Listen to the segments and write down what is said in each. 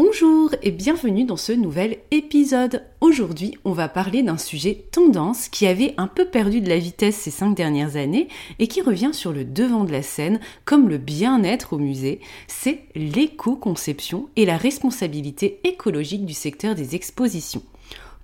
Bonjour et bienvenue dans ce nouvel épisode. Aujourd'hui, on va parler d'un sujet tendance qui avait un peu perdu de la vitesse ces cinq dernières années et qui revient sur le devant de la scène comme le bien-être au musée. C'est l'éco-conception et la responsabilité écologique du secteur des expositions.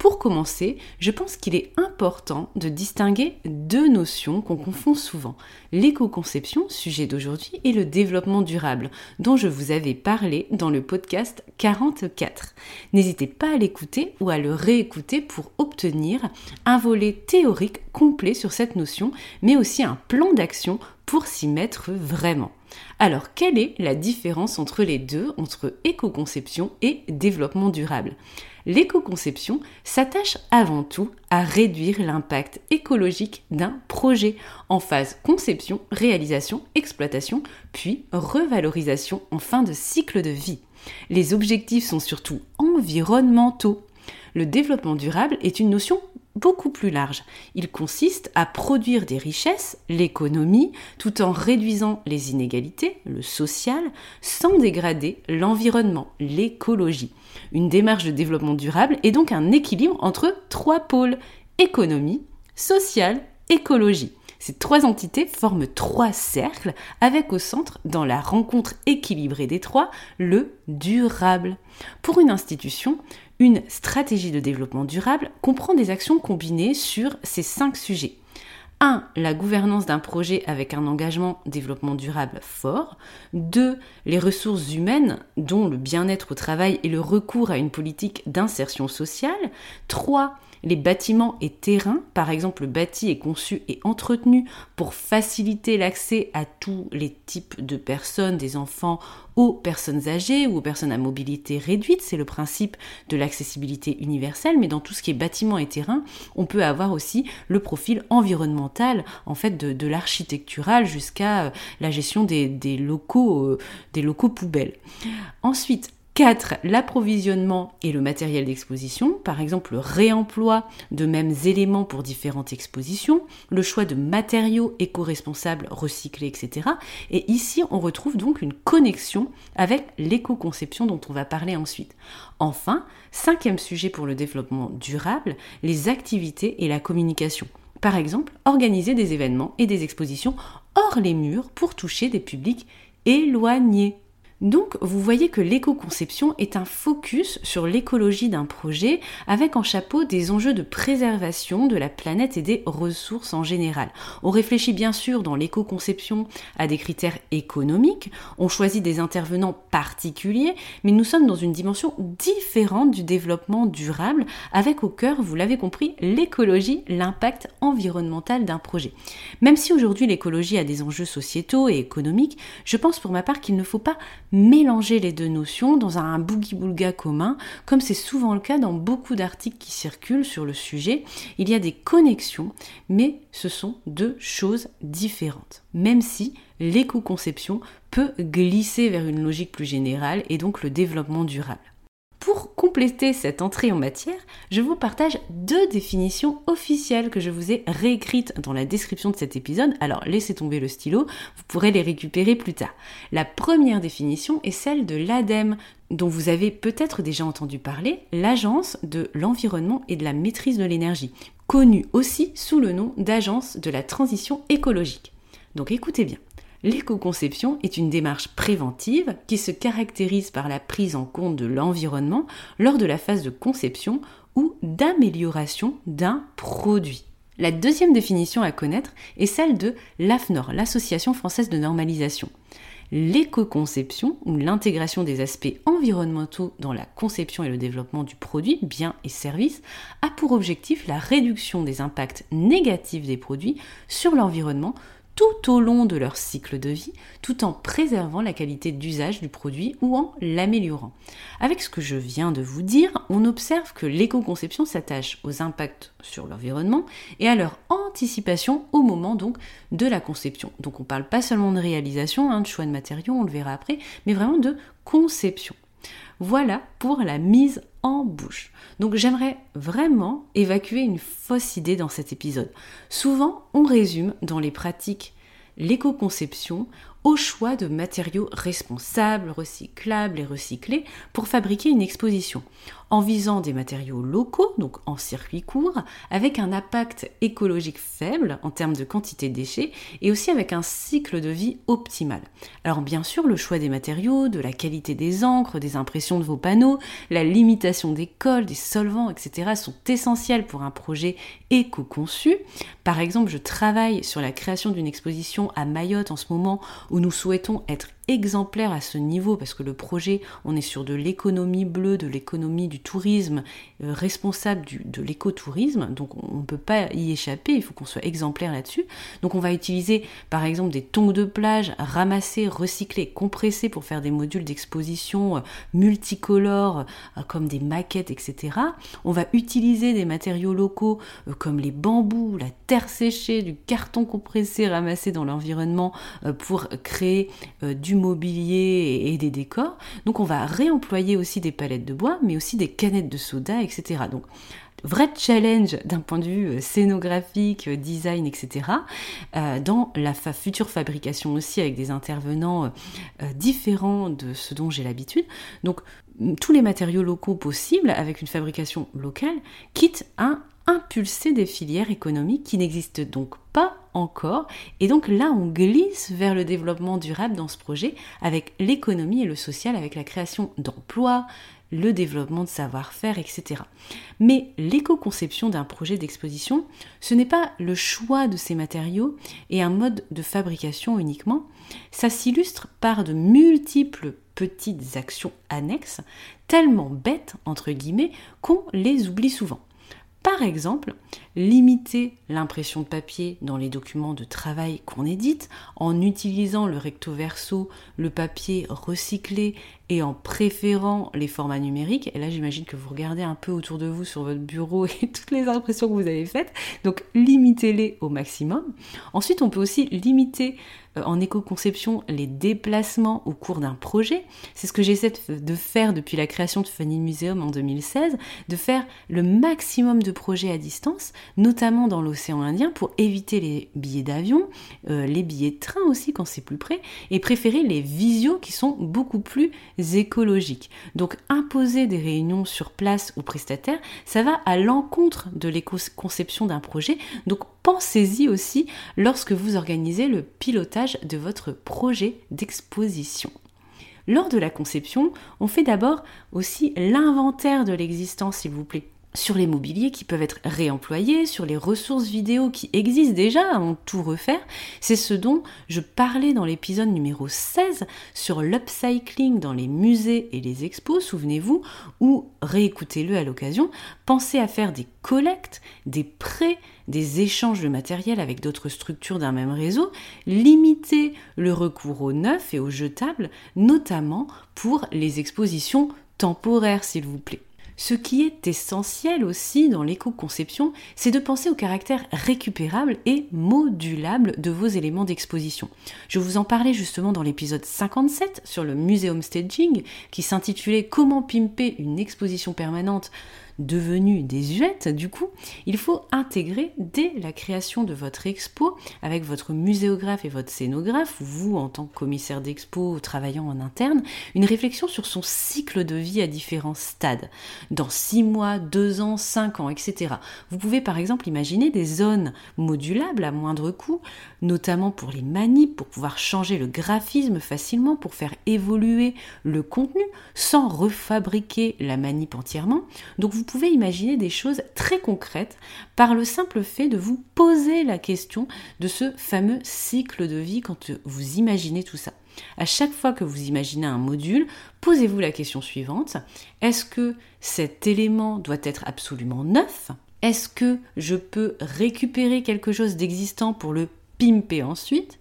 Pour commencer, je pense qu'il est important de distinguer deux notions qu'on confond souvent. L'éco-conception, sujet d'aujourd'hui, et le développement durable, dont je vous avais parlé dans le podcast 44. N'hésitez pas à l'écouter ou à le réécouter pour obtenir un volet théorique complet sur cette notion, mais aussi un plan d'action pour s'y mettre vraiment. Alors, quelle est la différence entre les deux, entre éco-conception et développement durable? L'éco-conception s'attache avant tout à réduire l'impact écologique d'un projet en phase conception, réalisation, exploitation, puis revalorisation en fin de cycle de vie. Les objectifs sont surtout environnementaux. Le développement durable est une notion beaucoup plus large. Il consiste à produire des richesses, l'économie, tout en réduisant les inégalités, le social, sans dégrader l'environnement, l'écologie. Une démarche de développement durable est donc un équilibre entre trois pôles, économie, social, écologie. Ces trois entités forment trois cercles avec au centre, dans la rencontre équilibrée des trois, le durable. Pour une institution, une stratégie de développement durable comprend des actions combinées sur ces cinq sujets. 1. La gouvernance d'un projet avec un engagement développement durable fort. 2. Les ressources humaines, dont le bien-être au travail et le recours à une politique d'insertion sociale. 3 les bâtiments et terrains, par exemple le bâti est conçu et entretenu pour faciliter l'accès à tous les types de personnes, des enfants aux personnes âgées ou aux personnes à mobilité réduite, c'est le principe de l'accessibilité universelle, mais dans tout ce qui est bâtiment et terrain, on peut avoir aussi le profil environnemental en fait de, l'architectural jusqu'à euh, la gestion des, locaux, euh, des locaux poubelles. Ensuite, 4. L'approvisionnement et le matériel d'exposition, par exemple le réemploi de mêmes éléments pour différentes expositions, le choix de matériaux éco-responsables, recyclés, etc. Et ici, on retrouve donc une connexion avec l'éco-conception dont on va parler ensuite. Enfin, cinquième sujet pour le développement durable, les activités et la communication. Par exemple, organiser des événements et des expositions hors les murs pour toucher des publics éloignés. Donc vous voyez que l'éco-conception est un focus sur l'écologie d'un projet avec en chapeau des enjeux de préservation de la planète et des ressources en général. On réfléchit bien sûr dans l'éco-conception à des critères économiques, on choisit des intervenants particuliers, mais nous sommes dans une dimension différente du développement durable avec au cœur, vous l'avez compris, l'écologie, l'impact environnemental d'un projet. Même si aujourd'hui l'écologie a des enjeux sociétaux et économiques, je pense pour ma part qu'il ne faut pas mélanger les deux notions dans un boogie-boulga commun, comme c'est souvent le cas dans beaucoup d'articles qui circulent sur le sujet. Il y a des connexions, mais ce sont deux choses différentes. Même si l'éco-conception peut glisser vers une logique plus générale et donc le développement durable. Pour compléter cette entrée en matière, je vous partage deux définitions officielles que je vous ai réécrites dans la description de cet épisode, alors laissez tomber le stylo, vous pourrez les récupérer plus tard. La première définition est celle de l'ADEME, dont vous avez peut-être déjà entendu parler, l'Agence de l'environnement et de la maîtrise de l'énergie, connue aussi sous le nom d'Agence de la transition écologique. Donc écoutez bien. L'éco-conception est une démarche préventive qui se caractérise par la prise en compte de l'environnement lors de la phase de conception ou d'amélioration d'un produit. La deuxième définition à connaître est celle de l'AFNOR, l'Association française de normalisation. L'éco-conception, ou l'intégration des aspects environnementaux dans la conception et le développement du produit, bien et service, a pour objectif la réduction des impacts négatifs des produits sur l'environnement tout au long de leur cycle de vie, tout en préservant la qualité d'usage du produit ou en l'améliorant. Avec ce que je viens de vous dire, on observe que l'éco-conception s'attache aux impacts sur l'environnement et à leur anticipation au moment donc de la conception. Donc on ne parle pas seulement de réalisation, hein, de choix de matériaux, on le verra après, mais vraiment de conception. Voilà pour la mise en bouche. Donc j'aimerais vraiment évacuer une fausse idée dans cet épisode. Souvent, on résume dans les pratiques l'éco-conception au choix de matériaux responsables, recyclables et recyclés pour fabriquer une exposition, en visant des matériaux locaux, donc en circuit court, avec un impact écologique faible en termes de quantité de déchets et aussi avec un cycle de vie optimal. Alors bien sûr, le choix des matériaux, de la qualité des encres, des impressions de vos panneaux, la limitation des cols, des solvants, etc. sont essentiels pour un projet éco-conçu. Par exemple, je travaille sur la création d'une exposition à Mayotte en ce moment où nous souhaitons être exemplaires à ce niveau parce que le projet, on est sur de l'économie bleue, de l'économie du tourisme, euh, responsable de l'écotourisme, donc on ne peut pas y échapper, il faut qu'on soit exemplaire là-dessus. Donc on va utiliser par exemple des tongs de plage ramassés, recyclés, compressés pour faire des modules d'exposition euh, multicolores euh, comme des maquettes, etc. On va utiliser des matériaux locaux comme les bambous, la terre séchée, du carton compressé ramassé dans l'environnement pour créer du mobilier et des décors. Donc on va réemployer aussi des palettes de bois, mais aussi des canettes de soda, etc. Donc vrai challenge d'un point de vue euh, scénographique, euh, design, etc. Euh, dans la future fabrication aussi avec des intervenants différents de ce dont j'ai l'habitude. Donc tous les matériaux locaux possibles avec une fabrication locale, quitte à impulser des filières économiques qui n'existent donc pas encore. Et donc là, on glisse vers le développement durable dans ce projet avec l'économie et le social, avec la création d'emplois, le développement de savoir-faire, etc. Mais l'éco-conception d'un projet d'exposition, ce n'est pas le choix de ces matériaux et un mode de fabrication uniquement, ça s'illustre par de multiples petites actions annexes, tellement bêtes, entre guillemets, qu'on les oublie souvent. Par exemple, limiter l'impression de papier dans les documents de travail qu'on édite en utilisant le recto verso, le papier recyclé et en préférant les formats numériques. Et là, j'imagine que vous regardez un peu autour de vous sur votre bureau et toutes les impressions que vous avez faites. Donc, limitez-les au maximum. Ensuite, on peut aussi limiter en éco-conception les déplacements au cours d'un projet. C'est ce que j'essaie de faire depuis la création de Funny Museum en 2016, de faire le maximum de projets à distance, notamment dans l'océan Indien, pour éviter les billets d'avion, euh, les billets de train aussi quand c'est plus près, et préférer les visios qui sont beaucoup plus écologiques. Donc imposer des réunions sur place aux prestataires, ça va à l'encontre de l'éco-conception d'un projet. Donc pensez-y aussi lorsque vous organisez le pilotage de votre projet d'exposition. Lors de la conception, on fait d'abord aussi l'inventaire de l'existence, s'il vous plaît sur les mobiliers qui peuvent être réemployés, sur les ressources vidéo qui existent déjà avant tout refaire. C'est ce dont je parlais dans l'épisode numéro 16 sur l'upcycling dans les musées et les expos, souvenez-vous, ou réécoutez-le à l'occasion. Pensez à faire des collectes, des prêts, des échanges de matériel avec d'autres structures d'un même réseau, limiter le recours au neuf et au jetable, notamment pour les expositions temporaires, s'il vous plaît. Ce qui est essentiel aussi dans l'éco-conception, c'est de penser au caractère récupérable et modulable de vos éléments d'exposition. Je vous en parlais justement dans l'épisode 57 sur le museum staging qui s'intitulait Comment pimper une exposition permanente devenue désuète, du coup, il faut intégrer dès la création de votre expo avec votre muséographe et votre scénographe, vous en tant que commissaire d'expo travaillant en interne, une réflexion sur son cycle de vie à différents stades, dans 6 mois, 2 ans, 5 ans, etc. Vous pouvez par exemple imaginer des zones modulables à moindre coût, notamment pour les manips, pour pouvoir changer le graphisme facilement, pour faire évoluer le contenu sans refabriquer la manip entièrement. Donc vous pouvez imaginer des choses très concrètes par le simple fait de vous poser la question de ce fameux cycle de vie quand vous imaginez tout ça. À chaque fois que vous imaginez un module, posez-vous la question suivante. Est-ce que cet élément doit être absolument neuf? Est-ce que je peux récupérer quelque chose d'existant pour le pimper ensuite?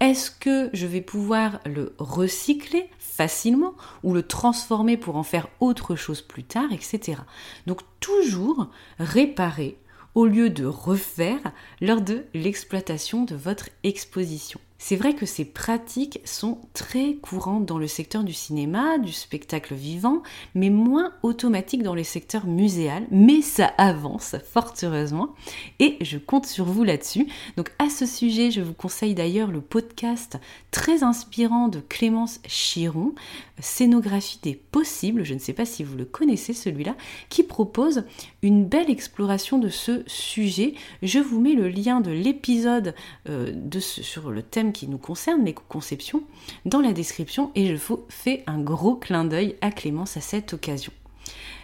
Est-ce que je vais pouvoir le recycler? Facilement ou le transformer pour en faire autre chose plus tard, etc. Donc toujours réparer au lieu de refaire lors de l'exploitation de votre exposition. C'est vrai que ces pratiques sont très courantes dans le secteur du cinéma, du spectacle vivant, mais moins automatiques dans les secteurs muséal, mais ça avance fort heureusement et je compte sur vous là-dessus. Donc à ce sujet, je vous conseille d'ailleurs le podcast très inspirant de Clémence Chiron, Scénographie des possibles, je ne sais pas si vous le connaissez celui-là, qui propose une belle exploration de ce sujet. Je vous mets le lien de l'épisode euh, sur le thème qui nous concerne, l'éco-conception, dans la description et je fais un gros clin d'œil à Clémence à cette occasion.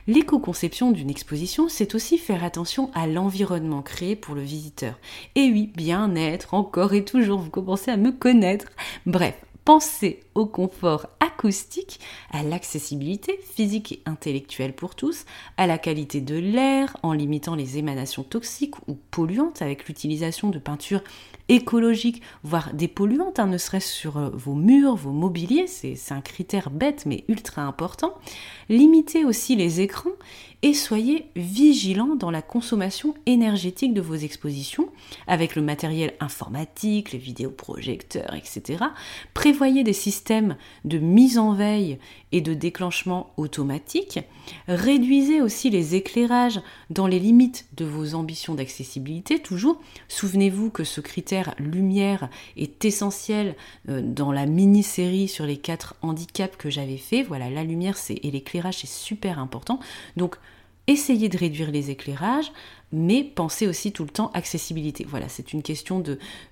L'éco-conception d'une exposition, c'est aussi faire attention à l'environnement créé pour le visiteur. Et oui, bien-être, encore et toujours, vous commencez à me connaître. Bref, pensez au confort acoustique, à l'accessibilité physique et intellectuelle pour tous, à la qualité de l'air en limitant les émanations toxiques ou polluantes avec l'utilisation de peintures écologiques, voire dépolluantes, hein, ne serait-ce sur euh, vos murs, vos mobiliers, c'est un critère bête mais ultra important. Limitez aussi les écrans et soyez vigilants dans la consommation énergétique de vos expositions avec le matériel informatique, les vidéoprojecteurs, etc. Prévoyez des systèmes de mise en veille et de déclenchement automatique. Réduisez aussi les éclairages dans les limites de vos ambitions d'accessibilité. Toujours, souvenez-vous que ce critère lumière est essentiel euh, dans la mini-série sur les quatre handicaps que j'avais fait. Voilà, la lumière et l'éclairage c'est super important. Donc essayez de réduire les éclairages, mais pensez aussi tout le temps accessibilité. Voilà, c'est une question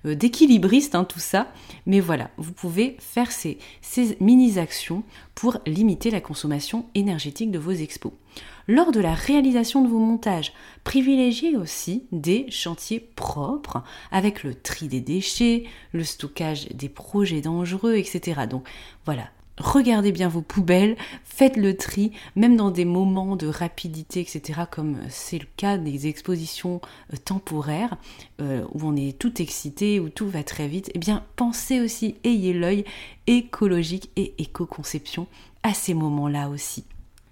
euh, d'équilibriste hein, tout ça, mais voilà, vous pouvez faire ces, ces mini-actions pour limiter la consommation énergétique de vos expos. Lors de la réalisation de vos montages, privilégiez aussi des chantiers propres avec le tri des déchets, le stockage des projets dangereux, etc. Donc voilà, regardez bien vos poubelles, faites le tri, même dans des moments de rapidité, etc., comme c'est le cas des expositions euh, temporaires, euh, où on est tout excité, où tout va très vite, eh bien pensez aussi, ayez l'œil écologique et éco-conception à ces moments-là aussi.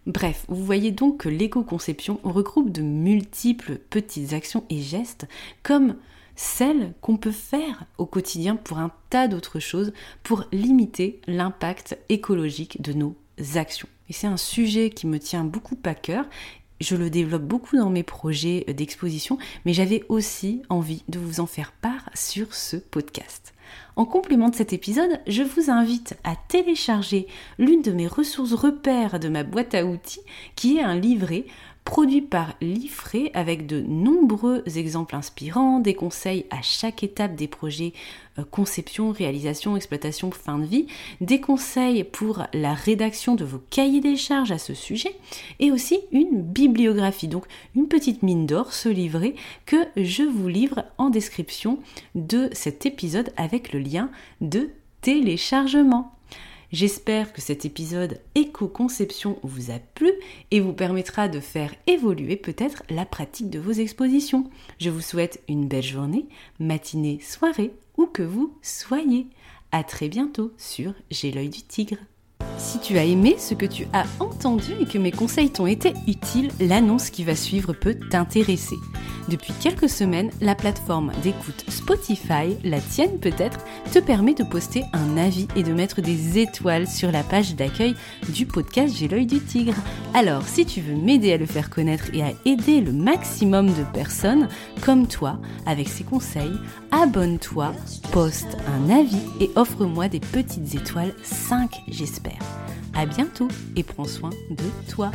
Bref, vous voyez donc que l'éco-conception regroupe de multiples petites actions et gestes, comme celles qu'on peut faire au quotidien pour un tas d'autres choses pour limiter l'impact écologique de nos actions. Et c'est un sujet qui me tient beaucoup à cœur. Je le développe beaucoup dans mes projets d'exposition, mais j'avais aussi envie de vous en faire part sur ce podcast. En complément de cet épisode, je vous invite à télécharger l'une de mes ressources repères de ma boîte à outils, qui est un livret produit par Liffré avec de nombreux exemples inspirants, des conseils à chaque étape des projets euh, conception, réalisation, exploitation, fin de vie, des conseils pour la rédaction de vos cahiers des charges à ce sujet et aussi une bibliographie, donc une petite mine d'or, ce livret que je vous livre en description de cet épisode avec le lien de téléchargement. J'espère que cet épisode éco-conception vous a plu et vous permettra de faire évoluer peut-être la pratique de vos expositions. Je vous souhaite une belle journée, matinée, soirée, où que vous soyez. À très bientôt sur J'ai l'œil du tigre. Si tu as aimé ce que tu as entendu et que mes conseils t'ont été utiles, l'annonce qui va suivre peut t'intéresser. Depuis quelques semaines, la plateforme d'écoute Spotify, la tienne peut-être, te permet de poster un avis et de mettre des étoiles sur la page d'accueil du podcast J'ai l'œil du tigre. Alors, si tu veux m'aider à le faire connaître et à aider le maximum de personnes comme toi avec ces conseils, abonne-toi, poste un avis et offre-moi des petites étoiles, 5 j'espère. À bientôt et prends soin de toi.